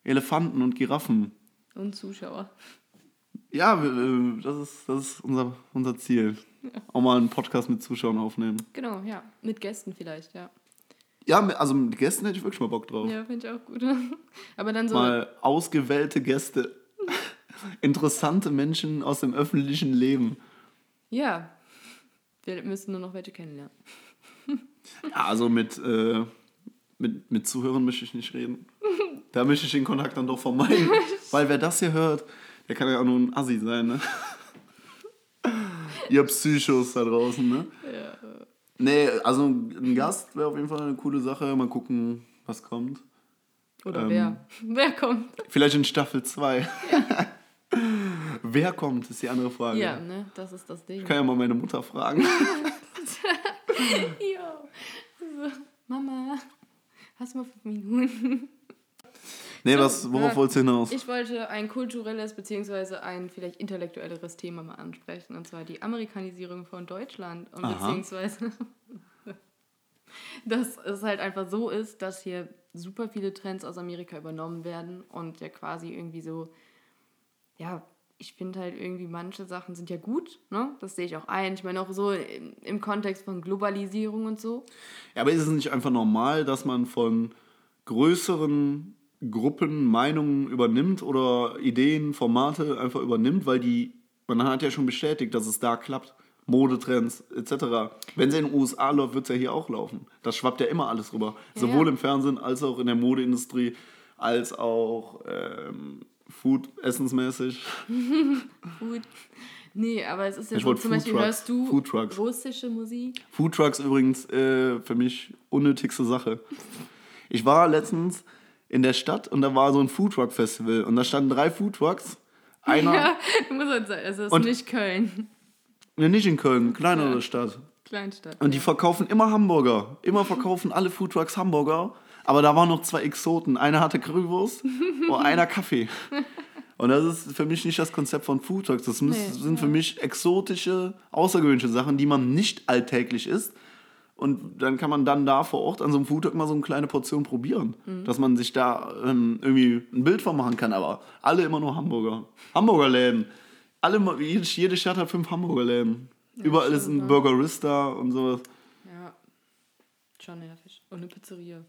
Elefanten und Giraffen. Und Zuschauer. Ja, äh, das ist, das ist unser, unser Ziel. Auch mal einen Podcast mit Zuschauern aufnehmen. Genau, ja. Mit Gästen vielleicht, ja. Ja, also mit Gästen hätte ich wirklich mal Bock drauf. Ja, finde ich auch gut. Aber dann so. Mal ausgewählte Gäste. Interessante Menschen aus dem öffentlichen Leben. Ja. Wir müssen nur noch welche kennenlernen. Ja, also mit, äh, mit, mit Zuhörern möchte ich nicht reden. Da möchte ich den Kontakt dann doch vermeiden. Weil wer das hier hört, der kann ja auch nur ein Assi sein, ne? Ihr Psychos da draußen, ne? Ja. Nee, also ein Gast wäre auf jeden Fall eine coole Sache. Mal gucken, was kommt. Oder Ähm, wer? Wer kommt? Vielleicht in Staffel 2. wer kommt, ist die andere Frage. Ja, ne? Das ist das Ding. Ich kann ja mal meine Mutter fragen. Ja. So, Mama, hast du mal fünf Minuten? Nee, So, was, worauf ja. wolltest du hinaus? Ich wollte ein kulturelles beziehungsweise ein vielleicht intellektuelleres Thema mal ansprechen, und zwar die Amerikanisierung von Deutschland. Und Aha. beziehungsweise, dass es halt einfach so ist, dass hier super viele Trends aus Amerika übernommen werden und ja quasi irgendwie so, ja, ich finde halt irgendwie manche Sachen sind ja gut, ne? Das sehe ich auch ein. Ich meine auch so im, im Kontext von Globalisierung und so. Ja, aber ist es nicht einfach normal, dass man von größeren Gruppen Meinungen übernimmt oder Ideen, Formate einfach übernimmt, weil die, man hat ja schon bestätigt, dass es da klappt. Modetrends etc. Wenn es in den USA läuft, wird es ja hier auch laufen. Das schwappt ja immer alles rüber. Ja, Sowohl ja. im Fernsehen als auch in der Modeindustrie, als auch ähm, Food, essensmäßig. Gut. Nee, aber es ist ja Ich so, zum Food Beispiel Trucks. hörst du Food Trucks. russische Musik. Foodtrucks übrigens äh, für mich unnötigste Sache. Ich war letztens in der Stadt und da war so ein Foodtruck-Festival und da standen drei Foodtrucks. Einer, Ja, muss man sagen, also es ist Und- nicht Köln. ne, nicht in Köln, kleinere Ja. Stadt. Kleinstadt. Und die verkaufen immer Hamburger. Immer verkaufen alle Foodtrucks Hamburger. Aber da waren noch zwei Exoten. Einer hatte Currywurst und einer Kaffee. Und das ist für mich nicht das Konzept von Food Talks. Das müssen, Nee, sind für ja. mich exotische, außergewöhnliche Sachen, die man nicht alltäglich isst. Und dann kann man dann da vor Ort an so einem Food Talk mal so eine kleine Portion probieren. Mhm. Dass man sich da ähm, irgendwie ein Bild von machen kann. Aber alle immer nur Hamburger. Hamburgerläden. Alle, jede, jede Stadt hat fünf Hamburgerläden. Überall ist ein ne? Burgerista und sowas. Ja. Schon nervig. Und eine Pizzeria.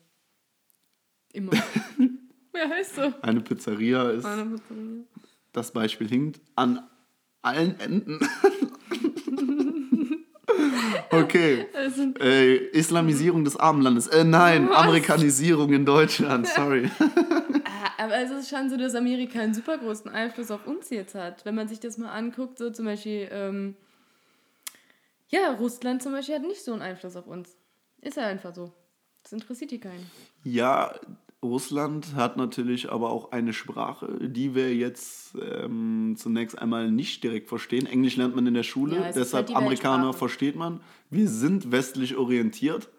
Immer. Wer heißt so? Eine Pizzeria ist, Eine Pizzeria. das Beispiel hinkt an allen Enden. okay. Äh, Islamisierung des Abendlandes. Äh, nein, Was? Amerikanisierung in Deutschland, sorry. Ah, aber es ist schon so, dass Amerika einen super großen Einfluss auf uns jetzt hat. Wenn man sich das mal anguckt, so zum Beispiel, ähm, ja, Russland zum Beispiel hat nicht so einen Einfluss auf uns. Ist ja einfach so. Das interessiert die keinen. Ja, Russland hat natürlich aber auch eine Sprache, die wir jetzt ähm, zunächst einmal nicht direkt verstehen. Englisch lernt man in der Schule, Ja, deshalb halt Amerikaner versteht man. Wir sind westlich orientiert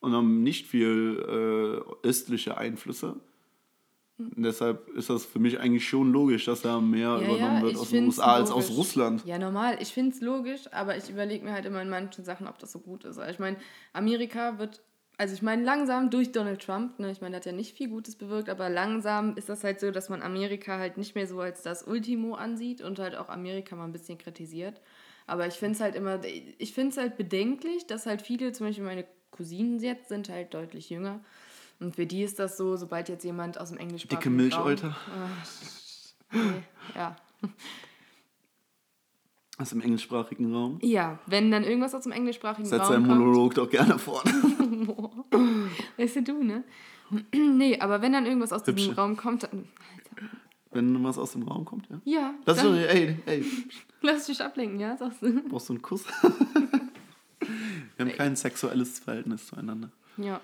und haben nicht viel äh, östliche Einflüsse. Und deshalb ist das für mich eigentlich schon logisch, dass da mehr übernommen wird ich aus den USA als aus logisch. Russland. Ja, normal. Ich finde es logisch, aber ich überlege mir halt immer in manchen Sachen, ob das so gut ist. Also ich meine, Amerika wird, also ich meine, langsam durch Donald Trump, ne, ich meine, der hat ja nicht viel Gutes bewirkt, aber langsam ist das halt so, dass man Amerika halt nicht mehr so als das Ultimo ansieht und halt auch Amerika mal ein bisschen kritisiert. Aber ich finde es halt immer, ich finde es halt bedenklich, dass halt viele, zum Beispiel meine Cousinen jetzt sind halt deutlich jünger. Und für die ist das so, sobald jetzt jemand aus dem englischsprachigen Dicke Milchäuter. Ah, nee, ja. Aus dem englischsprachigen Raum. Ja, wenn dann irgendwas aus dem englischsprachigen Setz Raum deinen kommt. Monolog doch gerne fort. Weißt du, du, ne? nee, aber wenn dann irgendwas aus diesem Hübsche. Raum kommt, dann... Wenn was aus dem Raum kommt, ja. Ja, dann so, ey, ey, lass dich ablenken, ja? Sagst du? brauchst du einen Kuss? Wir haben kein sexuelles Verhältnis zueinander. Ja.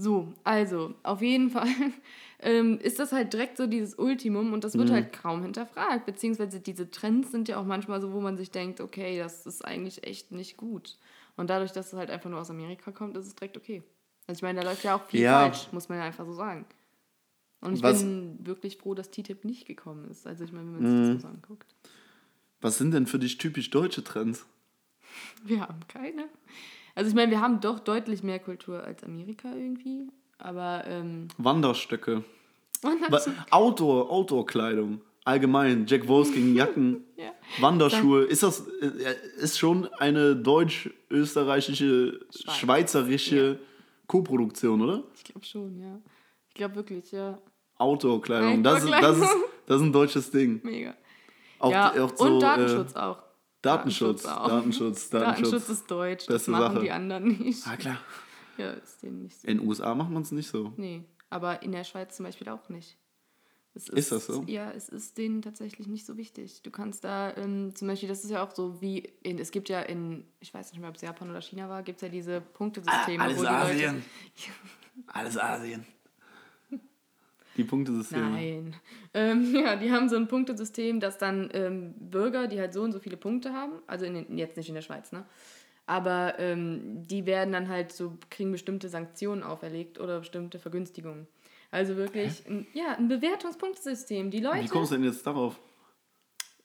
So, also, auf jeden Fall ähm, ist das halt direkt so dieses Ultimum und das wird halt kaum hinterfragt. Beziehungsweise diese Trends sind ja auch manchmal so, wo man sich denkt, okay, das ist eigentlich echt nicht gut. Und dadurch, dass es halt einfach nur aus Amerika kommt, ist es direkt okay. Also ich meine, da läuft ja auch viel Ja. falsch, muss man ja einfach so sagen. Und ich Was- bin wirklich froh, dass TTIP nicht gekommen ist. Also ich meine, wenn man sich das so anguckt. Was sind denn für dich typisch deutsche Trends? Wir haben keine. Also ich meine, wir haben doch deutlich mehr Kultur als Amerika irgendwie. Aber ähm, Wanderstöcke. und dann Wa- Outdoor, Outdoor-Kleidung. Allgemein. Jack Wolfskin, Jacken, Ja. Wanderschuhe. Ist das äh, ist schon eine deutsch-österreichische, Schweiz. schweizerische Co-Produktion, oder? Ich glaube schon, ja. Ich glaube wirklich, ja. Outdoor-Kleidung. Das, ist- das, ist, das ist ein deutsches Ding. Mega. Auch, ja, auch so, und Datenschutz Äh, auch. Datenschutz. Datenschutz, Datenschutz. Datenschutz ist deutsch. Das machen Sache. die anderen nicht. Ah, klar. Ja, ist denen nicht so. In den USA macht man es nicht so. Nee, aber in der Schweiz zum Beispiel auch nicht. Es Ist das so? Ja, es ist denen tatsächlich nicht so wichtig. Du kannst da ähm, zum Beispiel, das ist ja auch so wie, in, es gibt ja in, ich weiß nicht mehr, ob es Japan oder China war, gibt es ja diese Punktesysteme, alles wo die Asien. Leute... Alles Asien. Die Punktesysteme. Nein. Ähm, ja, die haben so ein Punktesystem, dass dann ähm, Bürger, die halt so und so viele Punkte haben, also in den, jetzt nicht in der Schweiz, ne? Aber ähm, die werden dann halt so, kriegen bestimmte Sanktionen auferlegt oder bestimmte Vergünstigungen. Also wirklich, ein, ja, ein Bewertungspunktesystem. Die Wie Leute kommst du denn jetzt darauf?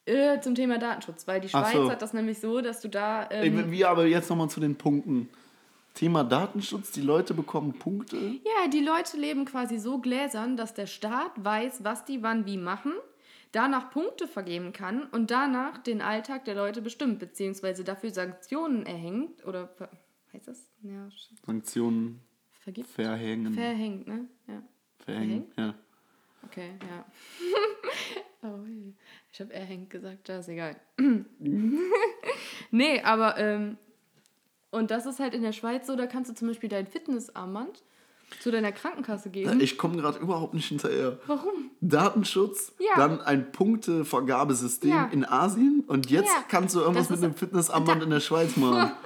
äh, zum Thema Datenschutz, weil die Schweiz so. hat das nämlich so, dass du da. Ähm, Wie aber jetzt nochmal zu den Punkten. Thema Datenschutz, die Leute bekommen Punkte. Ja, die Leute leben quasi so gläsern, dass der Staat weiß, was die wann wie machen, danach Punkte vergeben kann und danach den Alltag der Leute bestimmt, beziehungsweise dafür Sanktionen erhängt oder heißt das? Ja, Sanktionen vergibt? verhängen. Verhängt, ne? Ja. verhängen, ja. Okay, ja. oh, ich habe erhängt gesagt, das ist egal. nee, aber ähm, und das ist halt in der Schweiz so, da kannst du zum Beispiel dein Fitnessarmband zu deiner Krankenkasse geben. Ich komme gerade überhaupt nicht hinterher. Warum? Datenschutz, Ja. dann ein Punktevergabesystem Ja. in Asien und jetzt Ja. kannst du irgendwas mit einem Fitnessarmband in der Schweiz machen.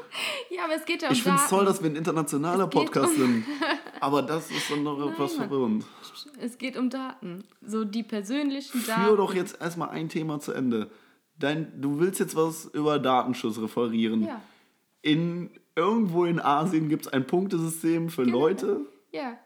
Ja, aber es geht ja um Ich finde es toll, dass wir ein internationaler Es Podcast um- sind. Aber das ist dann noch etwas verwirrend. Es geht um Daten. So die persönlichen Daten. Führ doch jetzt erstmal ein Thema zu Ende. Dein, du willst jetzt was über Datenschutz referieren. Ja, In, irgendwo in Asien gibt es ein Punktesystem für Genau. Leute, ja.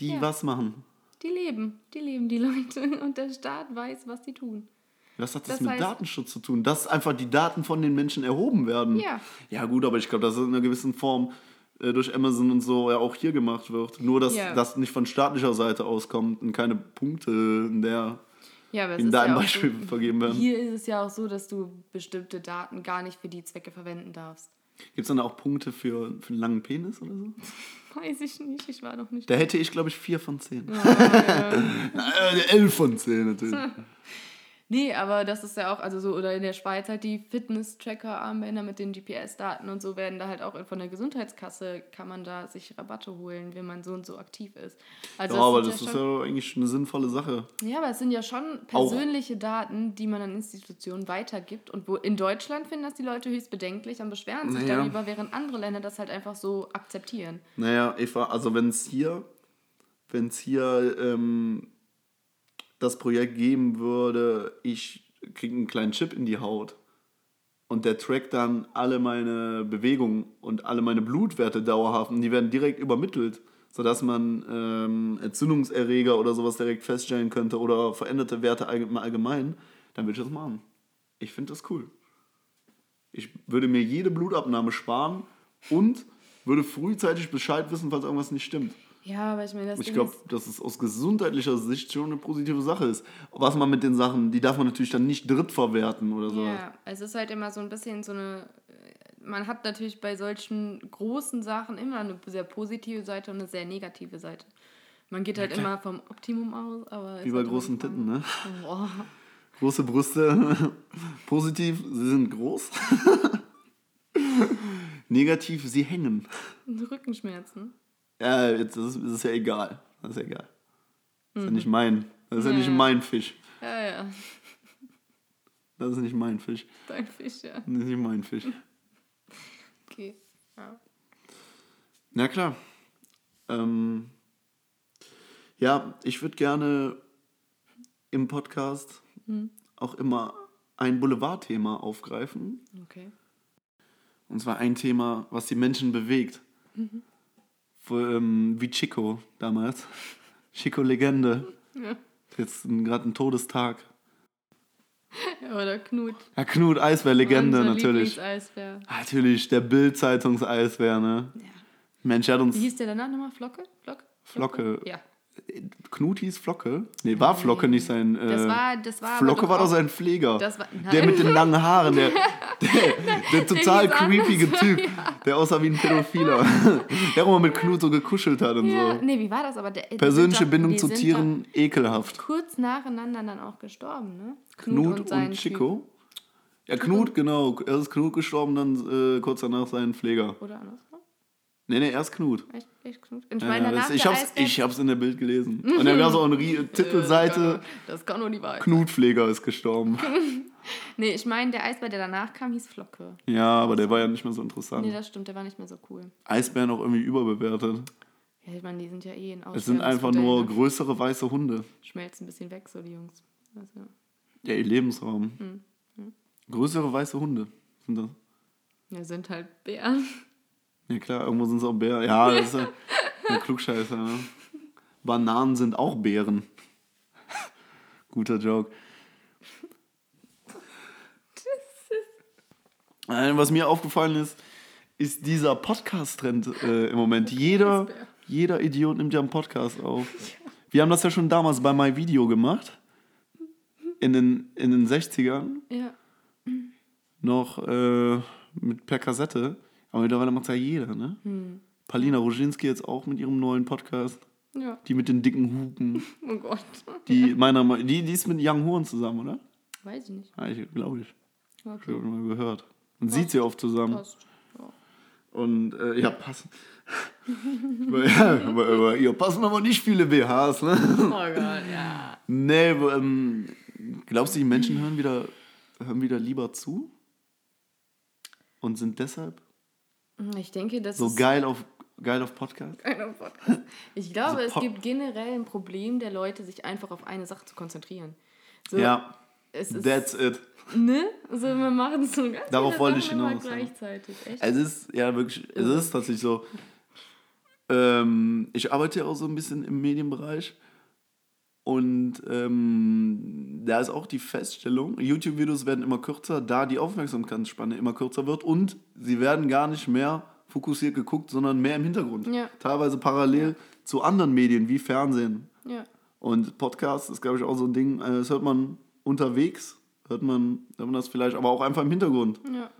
die Ja. was machen. die leben. Die leben, die Leute. Und der Staat weiß, was die tun. Was hat das, Das mit heißt- Datenschutz zu tun? Dass einfach die Daten von den Menschen erhoben werden. Ja. Ja, gut, aber ich glaube, dass es in einer gewissen Form äh, durch Amazon und so ja auch hier gemacht wird. Nur, dass Ja. das nicht von staatlicher Seite auskommt und keine Punkte in der Ja, in ist deinem ja Beispiel so, vergeben werden. Hier ist es ja auch so, dass du bestimmte Daten gar nicht für die Zwecke verwenden darfst. Gibt es dann auch Punkte für, für einen langen Penis oder so? Weiß ich nicht, ich war noch nicht. Da hätte ich, glaube ich, vier von zehn. Oh, ja. Na, äh, elf von zehn natürlich. Nee, aber das ist ja auch, also so, oder in der Schweiz halt die Fitness-Tracker-Armbänder mit den GPS-Daten und so werden da halt auch von der Gesundheitskasse, kann man da sich Rabatte holen, wenn man so und so aktiv ist. Also ja, aber sind das ist schon, ja eigentlich eine sinnvolle Sache. ja, aber es sind ja schon persönliche Daten, die man an Institutionen weitergibt und wo in Deutschland finden das die Leute höchst bedenklich und beschweren sich Naja. darüber, während andere Länder das halt einfach so akzeptieren. Naja, Eva, also wenn es hier, wenn es hier ähm, das Projekt geben würde, ich kriege einen kleinen Chip in die Haut und der trackt dann alle meine Bewegungen und alle meine Blutwerte dauerhaft und die werden direkt übermittelt, sodass man ähm, Entzündungserreger oder sowas direkt feststellen könnte oder veränderte Werte allg- im Allgemeinen, dann würde ich das machen. Ich finde das cool. Ich würde mir jede Blutabnahme sparen und würde frühzeitig Bescheid wissen, falls irgendwas nicht stimmt. Ja, aber ich meine, das Ich glaube, dass es aus gesundheitlicher Sicht schon eine positive Sache ist. Was man mit den Sachen, die darf man natürlich dann nicht drittverwerten oder so. Ja, es ist halt immer so ein bisschen so eine. Man hat natürlich bei solchen großen Sachen immer eine sehr positive Seite und eine sehr negative Seite. Man geht halt immer vom Optimum aus, aber. Wie bei großen Titten, ne? Boah. Große Brüste. Positiv, sie sind groß. Negativ, sie hängen. Rückenschmerzen. Ja, jetzt ist, ist es ja egal. Das ist ja egal. Das ist ja nicht mein. Das ist ja, Ja, nicht mein Fisch. Ja, ja. Das ist nicht mein Fisch. Dein Fisch, ja. Das ist nicht mein Fisch. Okay. Ja. Na klar. Ähm, ja, ich würde gerne im Podcast auch immer ein Boulevardthema aufgreifen. Okay. Und zwar ein Thema, was die Menschen bewegt. Ähm, wie Chico damals. Chico Legende. Ja. Jetzt gerade ein Todestag. ja oder Knut. Ja, Knut Eisbär Legende Unser natürlich. Lieblingseisbär. Natürlich, der Bild-Zeitungs-Eisbär, ne? Ja. Mensch, er hat uns Wie hieß der danach nochmal? Flocke? Flocke? Flocke. Ja. Knut hieß Flocke? Nee, war Flocke nicht sein. Äh, Das war, das war Flocke war doch sein Pfleger. War- der mit den langen Haaren, der, der, der total anders. creepige Typ, der aussah wie ein Pädophiler. der auch immer mit Knut so gekuschelt hat und Ja, so. nee, wie war das aber? Der, Persönliche doch- Bindung zu Tieren, ekelhaft. Kurz nacheinander dann auch gestorben, ne? Knut und, sein Chico. Ja, Knut, genau. Er ist Knut gestorben, dann äh, kurz danach sein Pfleger. Typ. Oder andersrum? Nee, nee, erst Knut. Echt, echt Knut? Und ich Ja, meine, ja, danach das, ich, hab's, ich hab's in der Bild gelesen. Und dann es auch eine Rie- Titelseite, Das kann nur die Wahrheit. Knutpfleger ist gestorben. Nee, ich meine, der Eisbär, der danach kam, hieß Flocke. Ja, aber der war ja nicht mehr so interessant. Nee, das stimmt, der war nicht mehr so cool. Eisbären auch irgendwie überbewertet. Ja, ich meine, die sind ja eh in Es sind einfach nur Aussterben. größere weiße Hunde. Schmelzen ein bisschen weg, so die Jungs. Also, Ja, ihr Lebensraum. Hm, Größere weiße Hunde sind das. ja, sind halt Bären. Ja klar, irgendwo sind es auch Bären. Ja, das ist ja ein Klugscheißer. Ne? Bananen sind auch Bären. Guter Joke. Was mir aufgefallen ist, ist dieser Podcast-Trend äh, im Moment. Jeder, jeder Idiot nimmt ja einen Podcast auf. Wir haben das ja schon damals bei MyVideo gemacht. In den, in den 60ern. Ja. Noch äh, mit per Kassette. Aber mittlerweile macht es ja jeder, ne? Hm. Paulina Roginski jetzt auch mit ihrem neuen Podcast. Ja. Die mit den dicken Hupen. Oh Gott. Die, meiner Meinung die, die ist mit Young Horn zusammen, oder? Weiß ich nicht. Ja, ich glaube ich. Ich Okay. habe mal gehört. Man sieht sie oft zusammen. Passt. Ja. Und äh, ja, passen. aber, ja, aber, aber ihr passen aber nicht viele BHs, ne? Oh Gott, ja. Nee, ähm, glaubst du, die Menschen hören wieder, hören wieder lieber zu? Und sind deshalb Ich denke, das so ist geil auf, geil auf Podcast? Keiner Podcast. Ich glaube, Also es gibt generell ein Problem der Leute, sich einfach auf eine Sache zu konzentrieren. So, Ja, es ist, that's it. ne? Also wir machen so ganz Darauf wollte ich hinaus, gleichzeitig. Echt? Es ist, ja, wirklich, es ist tatsächlich so. Ähm, ich arbeite ja auch so ein bisschen im Medienbereich Und ähm, da ist auch die Feststellung, YouTube-Videos werden immer kürzer, da die Aufmerksamkeitsspanne immer kürzer wird und sie werden gar nicht mehr fokussiert geguckt, sondern mehr im Hintergrund. Ja. Teilweise parallel zu anderen Medien wie Fernsehen. Ja. Und Podcast ist, glaube ich, auch so ein Ding, äh, das hört man unterwegs, hört man, hört man das vielleicht, aber auch einfach im Hintergrund. Ja.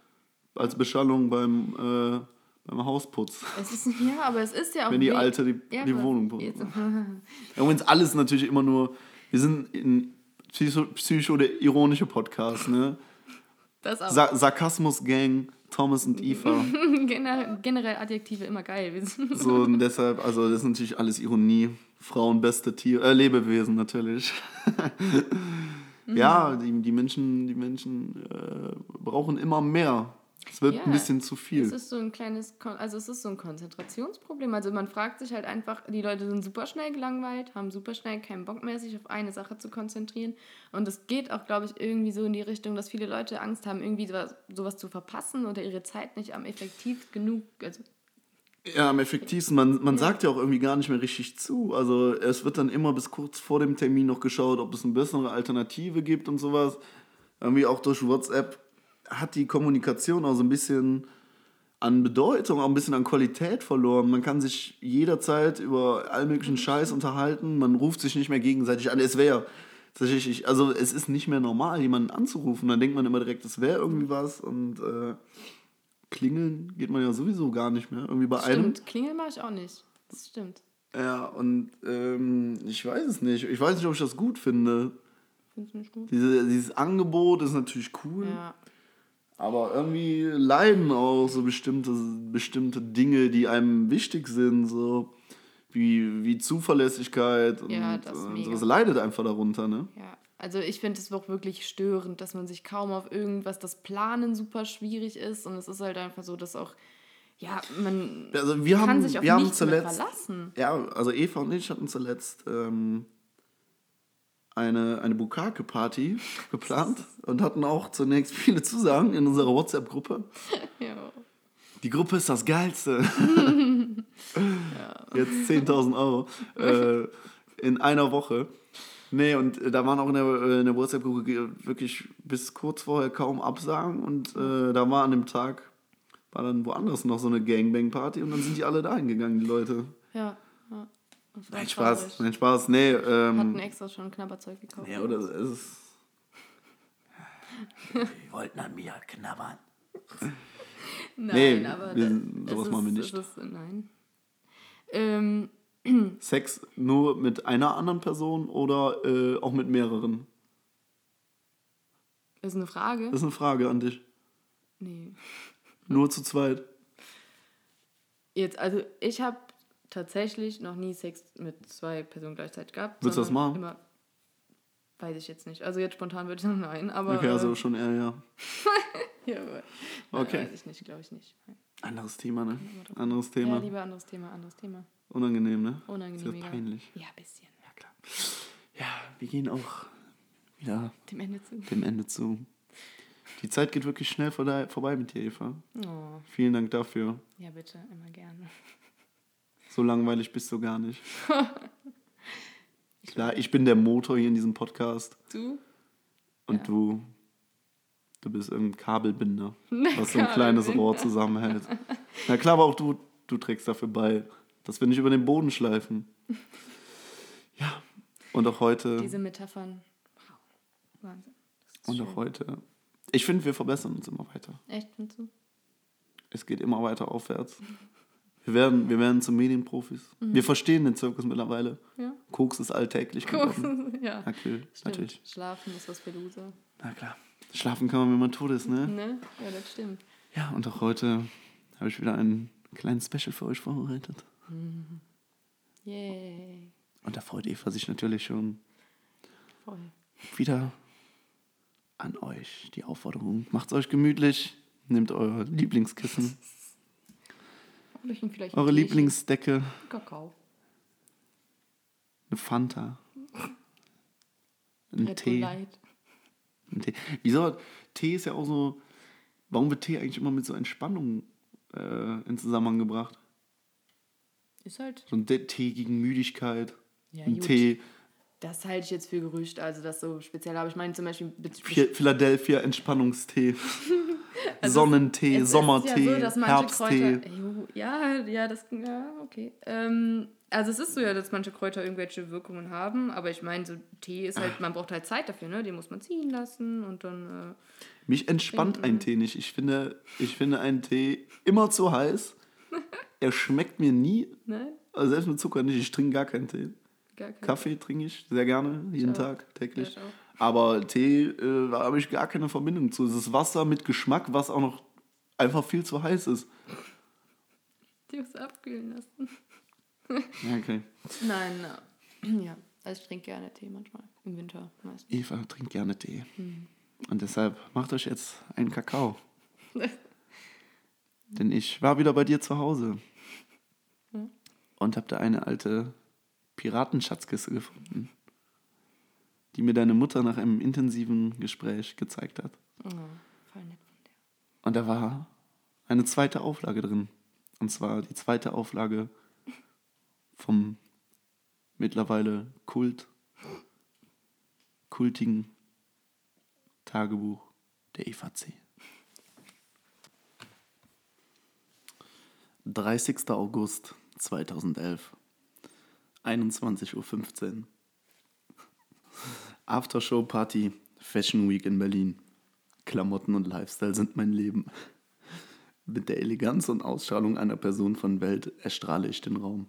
Als Beschallung beim, äh, beim Hausputz. Es ist, ja, aber es ist ja auch. Wenn die Alte die, Ja, die Wohnung putzt. Übrigens alles natürlich immer nur, wir sind in Psycho, Psycho der ironische Podcast, ne? Das auch. Sa Sarkasmus-Gang, Thomas und Eva. Generell, generell Adjektive immer geil. So, und deshalb, also das ist natürlich alles Ironie. Frauen, beste Tier, äh, Lebewesen natürlich. ja, die, die Menschen, die Menschen äh, brauchen immer mehr. Es wird Ja, ein bisschen zu Es viel. ist so ein kleines, Kon also es ist so ein Konzentrationsproblem. Also man fragt sich halt einfach, die Leute sind super schnell gelangweilt, haben super schnell keinen Bock mehr, sich auf eine Sache zu konzentrieren. Und es geht auch, glaube ich, irgendwie so in die Richtung, dass viele Leute Angst haben, irgendwie sowas, sowas zu verpassen oder ihre Zeit nicht am effektiv genug, also Ja, am effektivsten. Man, man sagt ja auch irgendwie gar nicht mehr richtig zu. Also es wird dann immer bis kurz vor dem Termin noch geschaut, ob es eine bessere Alternative gibt und sowas. Irgendwie auch durch WhatsApp hat die Kommunikation auch so ein bisschen an Bedeutung, auch ein bisschen an Qualität verloren. Man kann sich jederzeit über all möglichen Scheiß unterhalten. Man ruft sich nicht mehr gegenseitig an. Es wäre tatsächlich, also es ist nicht mehr normal, jemanden anzurufen. Dann denkt man immer direkt, es wäre irgendwie was und äh, klingeln geht man ja sowieso gar nicht mehr. Irgendwie bei einem. stimmt. Klingeln mache ich auch nicht. Das stimmt. Ja, und ähm, ich weiß es nicht. Ich weiß nicht, ob ich das gut finde. Findest du nicht gut? Diese, dieses Angebot ist natürlich cool, Ja. Aber irgendwie leiden auch so bestimmte, bestimmte Dinge, die einem wichtig sind, so wie, wie Zuverlässigkeit und, Ja, das und sowas leidet einfach darunter, ne? Ja, also ich finde es auch wirklich störend, dass man sich kaum auf irgendwas, das Planen super schwierig ist und es ist halt einfach so, dass auch, ja, man Also wir kann haben, sich auf wir haben zuletzt, verlassen. ja, also Eva und ich hatten zuletzt ähm, eine, eine Bukake-Party geplant und hatten auch zunächst viele Zusagen in unserer WhatsApp-Gruppe. Ja. Die Gruppe ist das Geilste. Jetzt 10.000 Euro äh, in einer Woche. Nee, und äh, da waren auch in der, äh, in der WhatsApp-Gruppe wirklich bis kurz vorher kaum Absagen. Und äh, da war an dem Tag, war dann woanders noch so eine Gangbang-Party und dann sind die alle dahin gegangen, die Leute. Ja, ja. Nein, Spaß, nein, Spaß. Nee, Hatten ähm, extra schon Knabberzeug gekauft. ja, oder es ist... Die wollten an mir knabbern. Nein, Nee, aber wir- da- sowas es machen wir ist, nicht. Ist, nein. Ähm, Sex nur mit einer anderen Person oder äh, auch mit mehreren? ist eine Frage. Das ist eine Frage an dich. Nee. Nur zu zweit. Jetzt, also ich habe tatsächlich noch nie Sex mit zwei Personen gleichzeitig gehabt. Willst du das machen? Immer, weiß ich jetzt nicht. Also jetzt spontan würde ich sagen nein, aber. Okay, also äh, schon eher, ja. ja, aber, Okay. Weiß ich nicht, glaube ich nicht. Anderes Thema, ne? Anderes Ja, Thema. lieber anderes Thema, anderes Thema. Unangenehm, ne? Unangenehm. Sehr mega. peinlich. Ja, ein bisschen. Ja, klar. Ja, wir gehen auch wieder Dem Ende zu. dem Ende zu. Die Zeit geht wirklich schnell vorbei, vorbei mit dir, Eva. Oh, Vielen Dank dafür. ja, bitte, immer gerne. So langweilig bist du gar nicht. Klar, ich bin der Motor hier in diesem Podcast Du? und Ja. du, du bist irgendein Kabelbinder, was so ein kleines. Rohr zusammenhält. Na klar, aber auch du, du trägst dafür bei, dass wir nicht über den Boden schleifen. Ja, und auch heute, Diese Metaphern. Wow. Wahnsinn. Und schön. auch heute. Ich finde, wir verbessern uns immer weiter. Echt, findest du? Es geht immer weiter aufwärts. Wir werden, wir werden zu Medienprofis. Wir verstehen den Zirkus mittlerweile. Ja. Koks ist alltäglich geworden. Guck, ja. Okay, natürlich. Schlafen ist was für Loser. Na klar. Schlafen kann man, wenn man tot ist, ne? Ne? Ja, das stimmt. Ja, und auch heute habe ich wieder ein kleines Special für euch vorbereitet. Yay. Und da freut Eva sich natürlich schon Voll. wieder an euch die Aufforderung. Macht's euch gemütlich, nehmt euer Lieblingskissen, Hol vielleicht eure ein. Lieblingsdecke, Kakao. eine Fanta, Bull Tee. Light. einen Tee. Wieso? Tee ist ja auch so. Warum wird Tee eigentlich immer mit so Entspannung äh, in Zusammenhang gebracht? Ist halt. So ein Tee gegen Müdigkeit, Ja, ein gut. Tee Das halte ich jetzt für Gerücht, also das so speziell. Aber ich meine zum Beispiel Phi- Philadelphia Entspannungstee, Sonnentee, Also es Sommertee, ja so, Herbsttee. Kräuter, ja, ja, das, ja, okay. Ähm, also es ist so ja, dass manche Kräuter irgendwelche Wirkungen haben, aber ich meine, so Tee ist halt, man braucht halt Zeit dafür, ne? Den muss man ziehen lassen und dann, äh, Mich entspannt ein Tee nicht. Ich finde, ich finde einen Tee immer zu heiß. Er schmeckt mir nie, ne? also selbst mit Zucker nicht. Ich trinke gar keinen Tee. Gar kein Kaffee trinke ich sehr gerne, jeden auch. Tag, täglich. Ja, ich. Aber Tee, äh, habe ich gar keine Verbindung zu. Es ist Wasser mit Geschmack, was auch noch einfach viel zu heiß ist. Die muss abkühlen lassen. Okay. Nein, na, ja. Also ich trinke gerne Tee manchmal. Im Winter meistens. Eva trinkt gerne Tee. Hm. Und deshalb macht euch jetzt einen Kakao. Denn ich war wieder bei dir zu Hause. Und habe da eine alte Piratenschatzkiste gefunden, die mir deine Mutter nach einem intensiven Gespräch gezeigt hat. Oh, voll nett von dir. Und da war eine zweite Auflage drin. Und zwar die zweite Auflage vom mittlerweile Kult, kultigen Tagebuch der EVC. 30. August 2011, 21.15 Uhr. Aftershow-Party, Fashion Week in Berlin. Klamotten und Lifestyle sind mein Leben. Mit der Eleganz und Ausstrahlung einer Person von Welt erstrahle ich den Raum.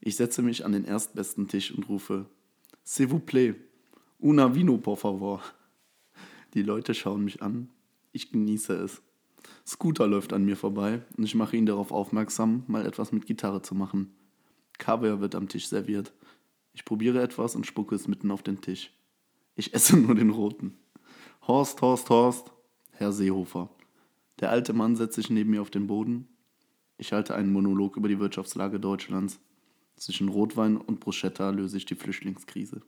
Ich setze mich an den erstbesten Tisch und rufe: S'il vous plaît, una vino por favor. Die Leute schauen mich an. Ich genieße es. Scooter läuft an mir vorbei und ich mache ihn darauf aufmerksam, mal etwas mit Gitarre zu machen. Kaviar wird am Tisch serviert. Ich probiere etwas und spucke es mitten auf den Tisch. Ich esse nur den roten. Horst, Horst, Horst, Herr Seehofer. Der alte Mann setzt sich neben mir auf den Boden. Ich halte einen Monolog über die Wirtschaftslage Deutschlands. Zwischen Rotwein und Bruschetta löse ich die Flüchtlingskrise.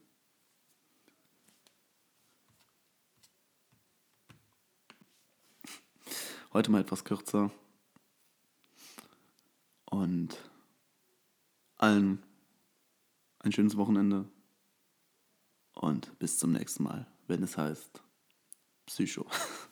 Heute mal etwas kürzer. Und allen ein schönes Wochenende. Und bis zum nächsten Mal, wenn es heißt Psycho.